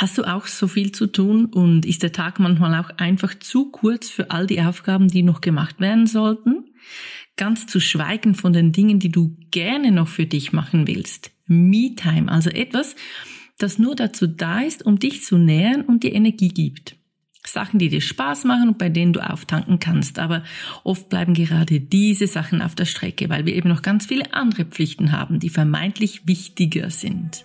Hast du auch so viel zu tun und ist der Tag manchmal auch einfach zu kurz für all die Aufgaben, die noch gemacht werden sollten? Ganz zu schweigen von den Dingen, die du gerne noch für dich machen willst. Me-Time, also etwas, das nur dazu da ist, um dich zu nähern und dir Energie gibt. Sachen, die dir Spaß machen und bei denen du auftanken kannst. Aber oft bleiben gerade diese Sachen auf der Strecke, weil wir eben noch ganz viele andere Pflichten haben, die vermeintlich wichtiger sind.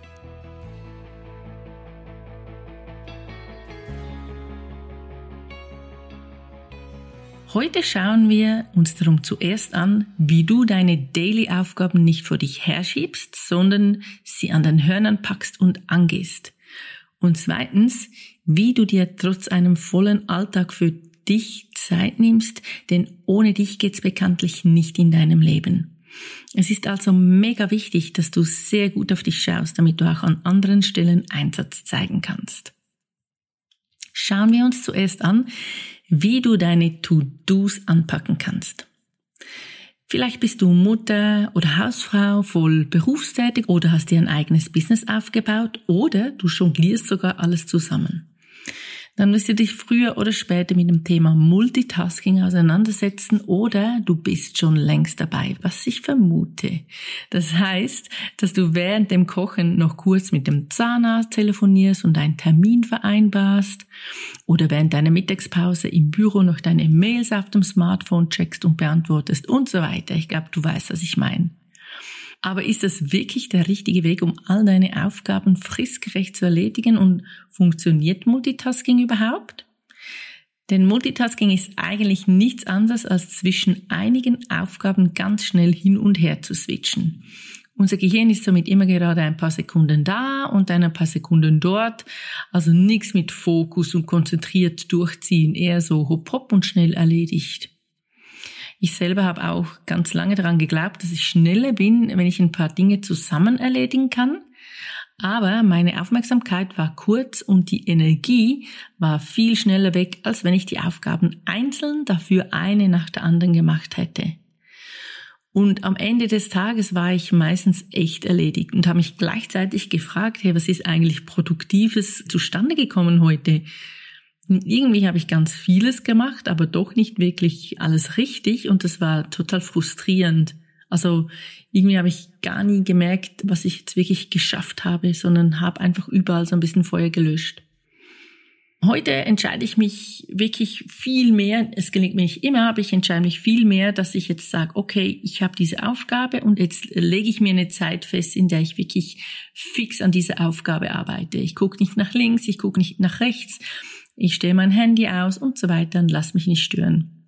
Heute schauen wir uns darum zuerst an, wie du deine Daily-Aufgaben nicht vor dich herschiebst, sondern sie an den Hörnern packst und angehst. Und zweitens, wie du dir trotz einem vollen Alltag für dich Zeit nimmst, denn ohne dich geht's bekanntlich nicht in deinem Leben. Es ist also mega wichtig, dass du sehr gut auf dich schaust, damit du auch an anderen Stellen Einsatz zeigen kannst. Schauen wir uns zuerst an, wie du deine To-Dos anpacken kannst. Vielleicht bist du Mutter oder Hausfrau, voll berufstätig oder hast dir ein eigenes Business aufgebaut oder du jonglierst sogar alles zusammen dann wirst du dich früher oder später mit dem Thema Multitasking auseinandersetzen oder du bist schon längst dabei, was ich vermute. Das heißt, dass du während dem Kochen noch kurz mit dem Zahnarzt telefonierst und einen Termin vereinbarst oder während deiner Mittagspause im Büro noch deine Mails auf dem Smartphone checkst und beantwortest und so weiter. Ich glaube, du weißt, was ich meine. Aber ist das wirklich der richtige Weg, um all deine Aufgaben fristgerecht zu erledigen und funktioniert Multitasking überhaupt? Denn Multitasking ist eigentlich nichts anderes als zwischen einigen Aufgaben ganz schnell hin und her zu switchen. Unser Gehirn ist somit immer gerade ein paar Sekunden da und ein paar Sekunden dort. Also nichts mit Fokus und konzentriert durchziehen, eher so hopp hopp und schnell erledigt. Ich selber habe auch ganz lange daran geglaubt, dass ich schneller bin, wenn ich ein paar Dinge zusammen erledigen kann. Aber meine Aufmerksamkeit war kurz und die Energie war viel schneller weg, als wenn ich die Aufgaben einzeln dafür eine nach der anderen gemacht hätte. Und am Ende des Tages war ich meistens echt erledigt und habe mich gleichzeitig gefragt, hey, was ist eigentlich Produktives zustande gekommen heute? Irgendwie habe ich ganz vieles gemacht, aber doch nicht wirklich alles richtig und das war total frustrierend. Also irgendwie habe ich gar nie gemerkt, was ich jetzt wirklich geschafft habe, sondern habe einfach überall so ein bisschen Feuer gelöscht. Heute entscheide ich mich wirklich viel mehr, es gelingt mir nicht immer, aber ich entscheide mich viel mehr, dass ich jetzt sage, okay, ich habe diese Aufgabe und jetzt lege ich mir eine Zeit fest, in der ich wirklich fix an dieser Aufgabe arbeite. Ich gucke nicht nach links, ich gucke nicht nach rechts, ich stelle mein Handy aus und so weiter und lass mich nicht stören.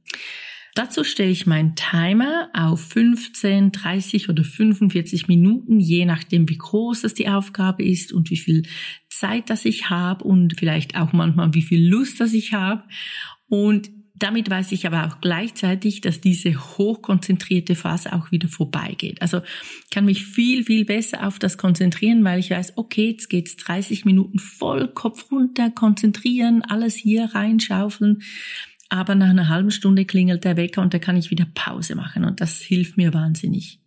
Dazu stelle ich meinen Timer auf 15, 30 oder 45 Minuten, je nachdem, wie groß das die Aufgabe ist und wie viel Zeit das ich habe und vielleicht auch manchmal, wie viel Lust das ich habe. Und damit weiß ich aber auch gleichzeitig, dass diese hochkonzentrierte Phase auch wieder vorbeigeht. Also kann mich viel, viel besser auf das konzentrieren, weil ich weiß, okay, jetzt geht's 30 Minuten voll Kopf runter, konzentrieren, alles hier reinschaufeln. Aber nach einer halben Stunde klingelt der Wecker und da kann ich wieder Pause machen und das hilft mir wahnsinnig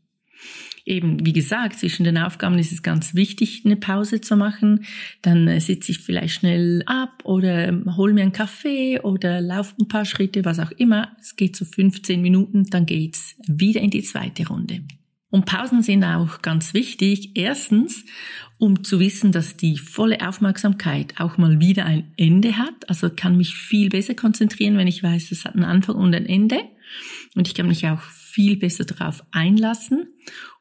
eben, wie gesagt, zwischen den Aufgaben ist es ganz wichtig, eine Pause zu machen. Dann äh, sitze ich vielleicht schnell ab oder ähm, hol mir einen Kaffee oder laufe ein paar Schritte, was auch immer. Es geht so 15 Minuten, dann geht's wieder in die zweite Runde. Und Pausen sind auch ganz wichtig. Erstens, um zu wissen, dass die volle Aufmerksamkeit auch mal wieder ein Ende hat. Also kann mich viel besser konzentrieren, wenn ich weiß, es hat einen Anfang und ein Ende. Und ich kann mich auch viel besser darauf einlassen.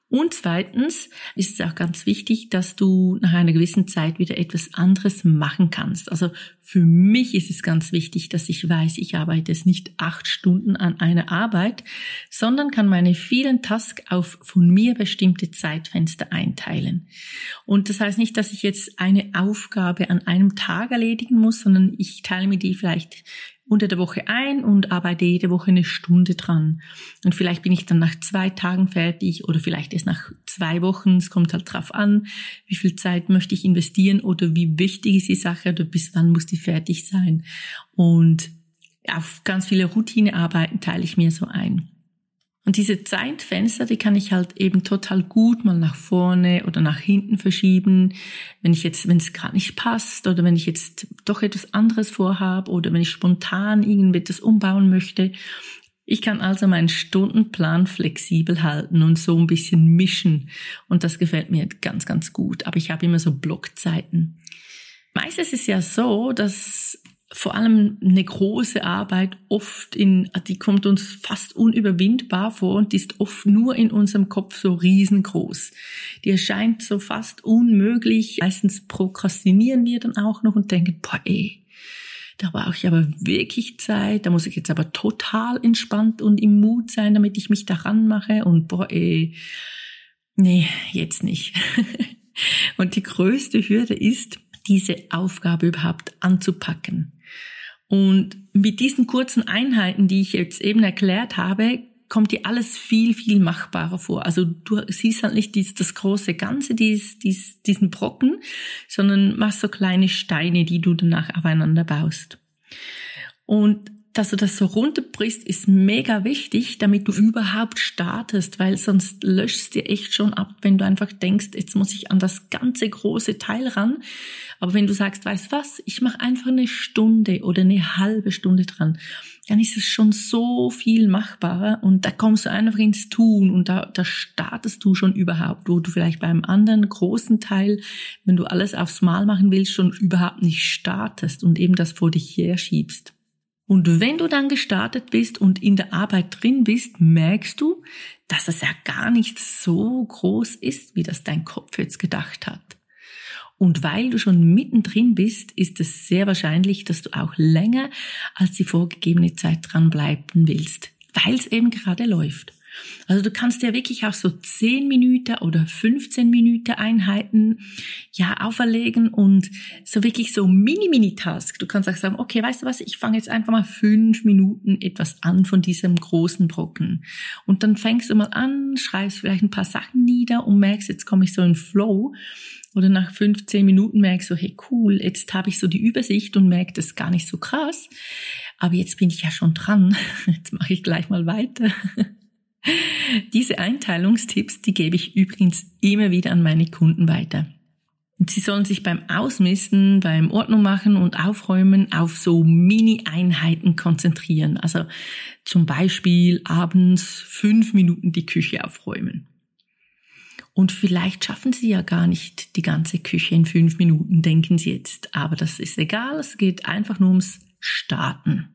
Und zweitens ist es auch ganz wichtig, dass du nach einer gewissen Zeit wieder etwas anderes machen kannst. Also für mich ist es ganz wichtig, dass ich weiß, ich arbeite jetzt nicht acht Stunden an einer Arbeit, sondern kann meine vielen Tasks auf von mir bestimmte Zeitfenster einteilen. Und das heißt nicht, dass ich jetzt eine Aufgabe an einem Tag erledigen muss, sondern ich teile mir die vielleicht unter der Woche ein und arbeite jede Woche eine Stunde dran. Und vielleicht bin ich dann nach zwei Tagen fertig oder vielleicht erst nach zwei Wochen. Es kommt halt drauf an, wie viel Zeit möchte ich investieren oder wie wichtig ist die Sache oder bis wann muss die fertig sein. Und auf ganz viele Routinearbeiten teile ich mir so ein. Und diese Zeitfenster, die kann ich halt eben total gut mal nach vorne oder nach hinten verschieben, wenn ich jetzt, wenn es gerade nicht passt oder wenn ich jetzt doch etwas anderes vorhabe oder wenn ich spontan irgendetwas umbauen möchte. Ich kann also meinen Stundenplan flexibel halten und so ein bisschen mischen. Und das gefällt mir ganz, ganz gut. Aber ich habe immer so Blockzeiten. Meistens ist es ja so, dass vor allem eine große Arbeit oft in, die kommt uns fast unüberwindbar vor und ist oft nur in unserem Kopf so riesengroß. Die erscheint so fast unmöglich. Meistens prokrastinieren wir dann auch noch und denken, boah, ey, da brauche ich aber wirklich Zeit, da muss ich jetzt aber total entspannt und im Mut sein, damit ich mich daran mache und boah, ey, nee, jetzt nicht. und die größte Hürde ist, diese Aufgabe überhaupt anzupacken. Und mit diesen kurzen Einheiten, die ich jetzt eben erklärt habe, kommt dir alles viel, viel machbarer vor. Also du siehst halt nicht dies, das große Ganze, dies, dies, diesen Brocken, sondern machst so kleine Steine, die du danach aufeinander baust. Und dass du das so runterbrichst, ist mega wichtig, damit du überhaupt startest, weil sonst löschst dir echt schon ab, wenn du einfach denkst, jetzt muss ich an das ganze große Teil ran. Aber wenn du sagst, weißt was, ich mache einfach eine Stunde oder eine halbe Stunde dran, dann ist es schon so viel machbarer und da kommst du einfach ins Tun und da, da startest du schon überhaupt, wo du vielleicht beim anderen großen Teil, wenn du alles aufs Mal machen willst, schon überhaupt nicht startest und eben das vor dich her schiebst. Und wenn du dann gestartet bist und in der Arbeit drin bist, merkst du, dass es ja gar nicht so groß ist, wie das dein Kopf jetzt gedacht hat. Und weil du schon mittendrin bist, ist es sehr wahrscheinlich, dass du auch länger als die vorgegebene Zeit dranbleiben willst, weil es eben gerade läuft. Also du kannst ja wirklich auch so 10 Minuten oder 15 Minuten Einheiten ja auferlegen und so wirklich so Mini-Mini-Task. Du kannst auch sagen, okay, weißt du was, ich fange jetzt einfach mal fünf Minuten etwas an von diesem großen Brocken. Und dann fängst du mal an, schreibst vielleicht ein paar Sachen nieder und merkst, jetzt komme ich so in Flow. Oder nach 15 Minuten merkst du, hey cool, jetzt habe ich so die Übersicht und merke, das gar nicht so krass. Aber jetzt bin ich ja schon dran. Jetzt mache ich gleich mal weiter. Diese Einteilungstipps, die gebe ich übrigens immer wieder an meine Kunden weiter. Sie sollen sich beim Ausmisten, beim Ordnung machen und Aufräumen auf so Mini-Einheiten konzentrieren. Also zum Beispiel abends fünf Minuten die Küche aufräumen. Und vielleicht schaffen sie ja gar nicht die ganze Küche in fünf Minuten, denken sie jetzt. Aber das ist egal, es geht einfach nur ums Starten.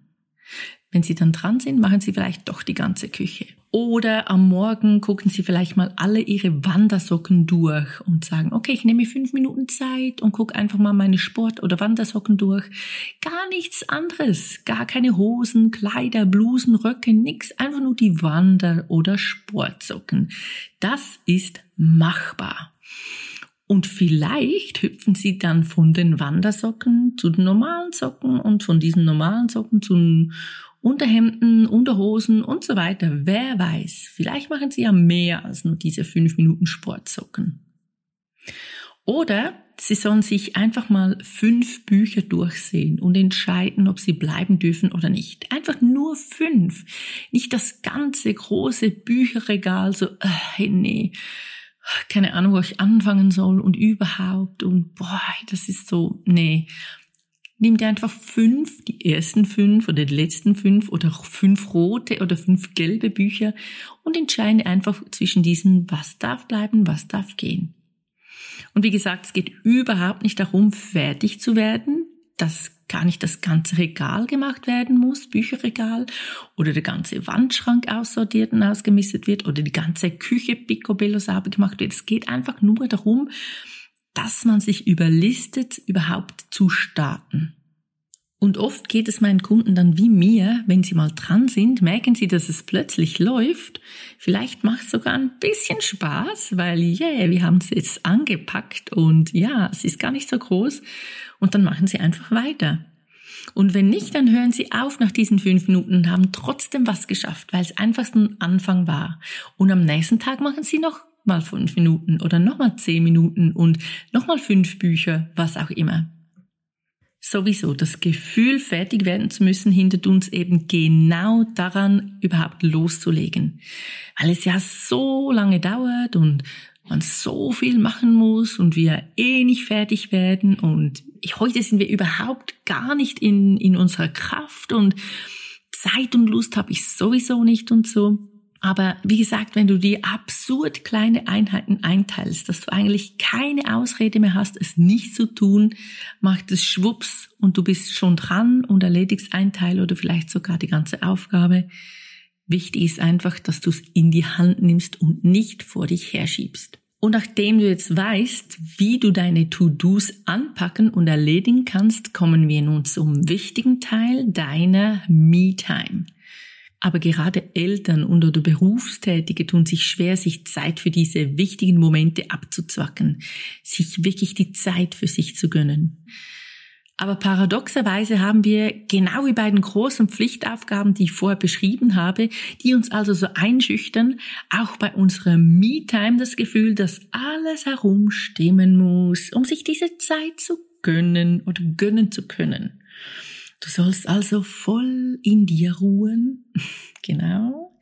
Wenn sie dann dran sind, machen sie vielleicht doch die ganze Küche. Oder am Morgen gucken Sie vielleicht mal alle Ihre Wandersocken durch und sagen, okay, ich nehme fünf Minuten Zeit und gucke einfach mal meine Sport- oder Wandersocken durch. Gar nichts anderes. Gar keine Hosen, Kleider, Blusen, Röcke, nix. Einfach nur die Wander- oder Sportsocken. Das ist machbar. Und vielleicht hüpfen sie dann von den Wandersocken zu den normalen Socken und von diesen normalen Socken zu den Unterhemden, Unterhosen und so weiter. Wer weiß, vielleicht machen Sie ja mehr als nur diese fünf Minuten Sportsocken. Oder Sie sollen sich einfach mal fünf Bücher durchsehen und entscheiden, ob sie bleiben dürfen oder nicht. Einfach nur fünf. Nicht das ganze große Bücherregal, so, äh, nee, keine Ahnung, wo ich anfangen soll und überhaupt und boah, das ist so, nee. Nimm dir einfach fünf, die ersten fünf oder die letzten fünf oder fünf rote oder fünf gelbe Bücher und entscheide einfach zwischen diesen, was darf bleiben, was darf gehen. Und wie gesagt, es geht überhaupt nicht darum, fertig zu werden, dass gar nicht das ganze Regal gemacht werden muss, Bücherregal, oder der ganze Wandschrank aussortiert und ausgemistet wird, oder die ganze Küche picobello sauber gemacht wird. Es geht einfach nur darum, dass man sich überlistet, überhaupt zu starten. Und oft geht es meinen Kunden dann wie mir, wenn sie mal dran sind, merken sie, dass es plötzlich läuft. Vielleicht macht es sogar ein bisschen Spaß, weil yeah, wir haben es jetzt angepackt und ja, es ist gar nicht so groß. Und dann machen sie einfach weiter. Und wenn nicht, dann hören sie auf nach diesen fünf Minuten und haben trotzdem was geschafft, weil es einfach ein Anfang war. Und am nächsten Tag machen sie noch mal fünf Minuten oder noch mal zehn Minuten und noch mal fünf Bücher, was auch immer. Sowieso, das Gefühl, fertig werden zu müssen, hindert uns eben genau daran, überhaupt loszulegen. Weil es ja so lange dauert und man so viel machen muss und wir eh nicht fertig werden und heute sind wir überhaupt gar nicht in, in unserer Kraft und Zeit und Lust habe ich sowieso nicht und so. Aber wie gesagt, wenn du die absurd kleine Einheiten einteilst, dass du eigentlich keine Ausrede mehr hast, es nicht zu tun, macht es schwupps und du bist schon dran und erledigst ein Teil oder vielleicht sogar die ganze Aufgabe. Wichtig ist einfach, dass du es in die Hand nimmst und nicht vor dich herschiebst. Und nachdem du jetzt weißt, wie du deine To-Dos anpacken und erledigen kannst, kommen wir nun zum wichtigen Teil deiner Me-Time. Aber gerade Eltern und oder Berufstätige tun sich schwer, sich Zeit für diese wichtigen Momente abzuzwacken, sich wirklich die Zeit für sich zu gönnen. Aber paradoxerweise haben wir genau wie bei den großen Pflichtaufgaben, die ich vorher beschrieben habe, die uns also so einschüchtern, auch bei unserer Me-Time das Gefühl, dass alles herumstimmen muss, um sich diese Zeit zu gönnen oder gönnen zu können. Du sollst also voll in dir ruhen. genau.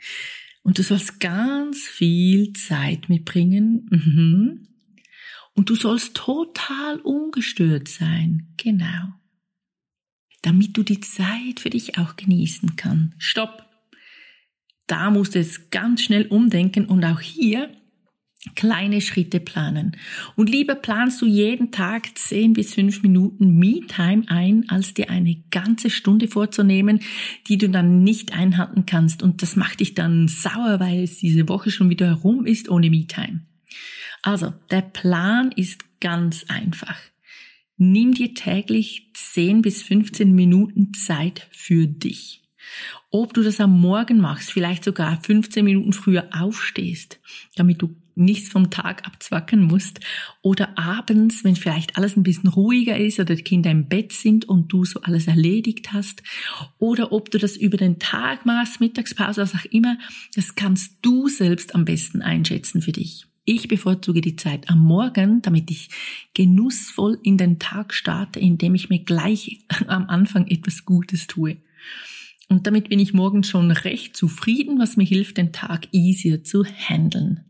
Und du sollst ganz viel Zeit mitbringen. Mhm. Und du sollst total ungestört sein. Genau. Damit du die Zeit für dich auch genießen kannst. Stopp. Da musst du jetzt ganz schnell umdenken und auch hier kleine Schritte planen. Und lieber planst du jeden Tag 10 bis 5 Minuten Me-Time ein, als dir eine ganze Stunde vorzunehmen, die du dann nicht einhalten kannst. Und das macht dich dann sauer, weil es diese Woche schon wieder herum ist ohne Me-Time. Also, der Plan ist ganz einfach. Nimm dir täglich 10 bis 15 Minuten Zeit für dich. Ob du das am Morgen machst, vielleicht sogar 15 Minuten früher aufstehst, damit du nichts vom Tag abzwacken musst. Oder abends, wenn vielleicht alles ein bisschen ruhiger ist oder die Kinder im Bett sind und du so alles erledigt hast. Oder ob du das über den Tag machst, Mittagspause, was auch immer. Das kannst du selbst am besten einschätzen für dich. Ich bevorzuge die Zeit am Morgen, damit ich genussvoll in den Tag starte, indem ich mir gleich am Anfang etwas Gutes tue. Und damit bin ich morgens schon recht zufrieden, was mir hilft, den Tag easier zu handeln.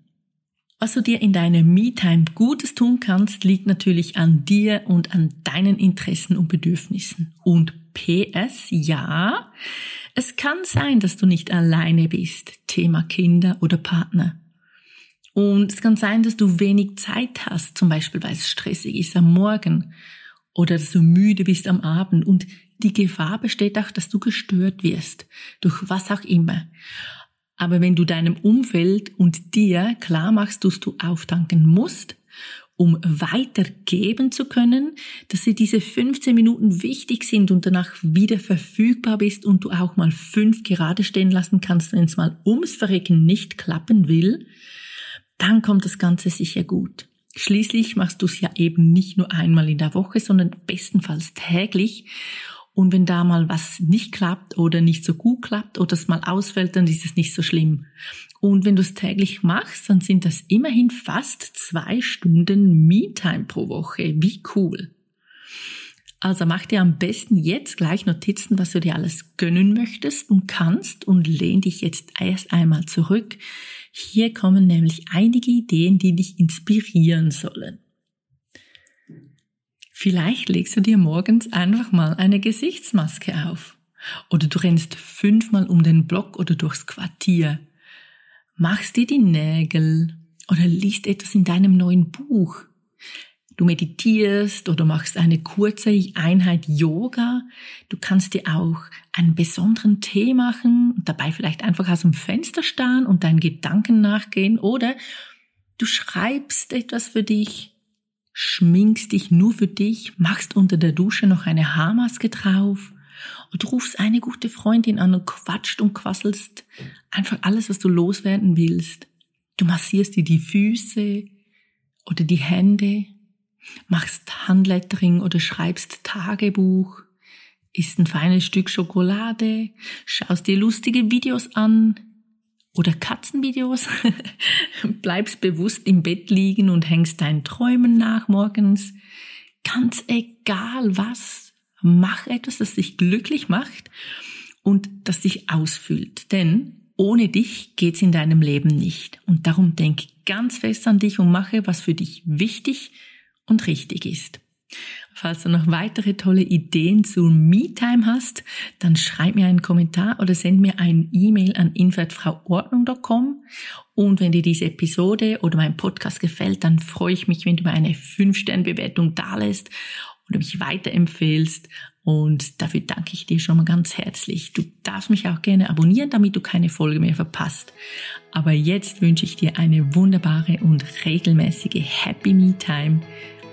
Was du dir in deiner Me-Time Gutes tun kannst, liegt natürlich an dir und an deinen Interessen und Bedürfnissen. Und PS, ja, es kann sein, dass du nicht alleine bist, Thema Kinder oder Partner. Und es kann sein, dass du wenig Zeit hast, zum Beispiel weil es stressig ist am Morgen oder dass du müde bist am Abend und die Gefahr besteht auch, dass du gestört wirst, durch was auch immer. Aber wenn du deinem Umfeld und dir klar machst, dass du auftanken musst, um weitergeben zu können, dass sie diese 15 Minuten wichtig sind und danach wieder verfügbar bist und du auch mal fünf gerade stehen lassen kannst, wenn es mal ums Verrecken nicht klappen will, dann kommt das Ganze sicher gut. Schließlich machst du es ja eben nicht nur einmal in der Woche, sondern bestenfalls täglich und wenn da mal was nicht klappt oder nicht so gut klappt oder es mal ausfällt, dann ist es nicht so schlimm. Und wenn du es täglich machst, dann sind das immerhin fast zwei Stunden Me-Time pro Woche. Wie cool. Also mach dir am besten jetzt gleich Notizen, was du dir alles gönnen möchtest und kannst und lehn dich jetzt erst einmal zurück. Hier kommen nämlich einige Ideen, die dich inspirieren sollen. Vielleicht legst du dir morgens einfach mal eine Gesichtsmaske auf. Oder du rennst fünfmal um den Block oder durchs Quartier. Machst dir die Nägel oder liest etwas in deinem neuen Buch. du meditierst oder machst eine kurze Einheit Yoga. Du kannst dir auch einen besonderen Tee machen und dabei vielleicht einfach aus dem Fenster starren und deinen Gedanken nachgehen oder du schreibst etwas für dich, schminkst dich nur für dich, machst unter der Dusche noch eine Haarmaske drauf und rufst eine gute Freundin an und quatscht und quasselst einfach alles, was du loswerden willst. Du massierst dir die Füße oder die Hände machst Handlettering oder schreibst Tagebuch, isst ein feines Stück Schokolade, schaust dir lustige Videos an oder Katzenvideos, bleibst bewusst im Bett liegen und hängst deinen Träumen nach morgens. Ganz egal was, mach etwas, das dich glücklich macht und das dich ausfüllt. Denn ohne dich geht's in deinem Leben nicht. Und darum denk ganz fest an dich und mache, was für dich wichtig und richtig ist. Falls du noch weitere tolle Ideen zu MeTime hast, dann schreib mir einen Kommentar oder send mir ein E-Mail an info@frauordnung.com. Und wenn dir diese Episode oder mein Podcast gefällt, dann freue ich mich, wenn du mir eine 5-Sterne-Bewertung dalässt oder mich weiterempfehlst. Und dafür danke ich dir schon mal ganz herzlich. Du darfst mich auch gerne abonnieren, damit du keine Folge mehr verpasst. Aber jetzt wünsche ich dir eine wunderbare und regelmäßige Happy Me Time.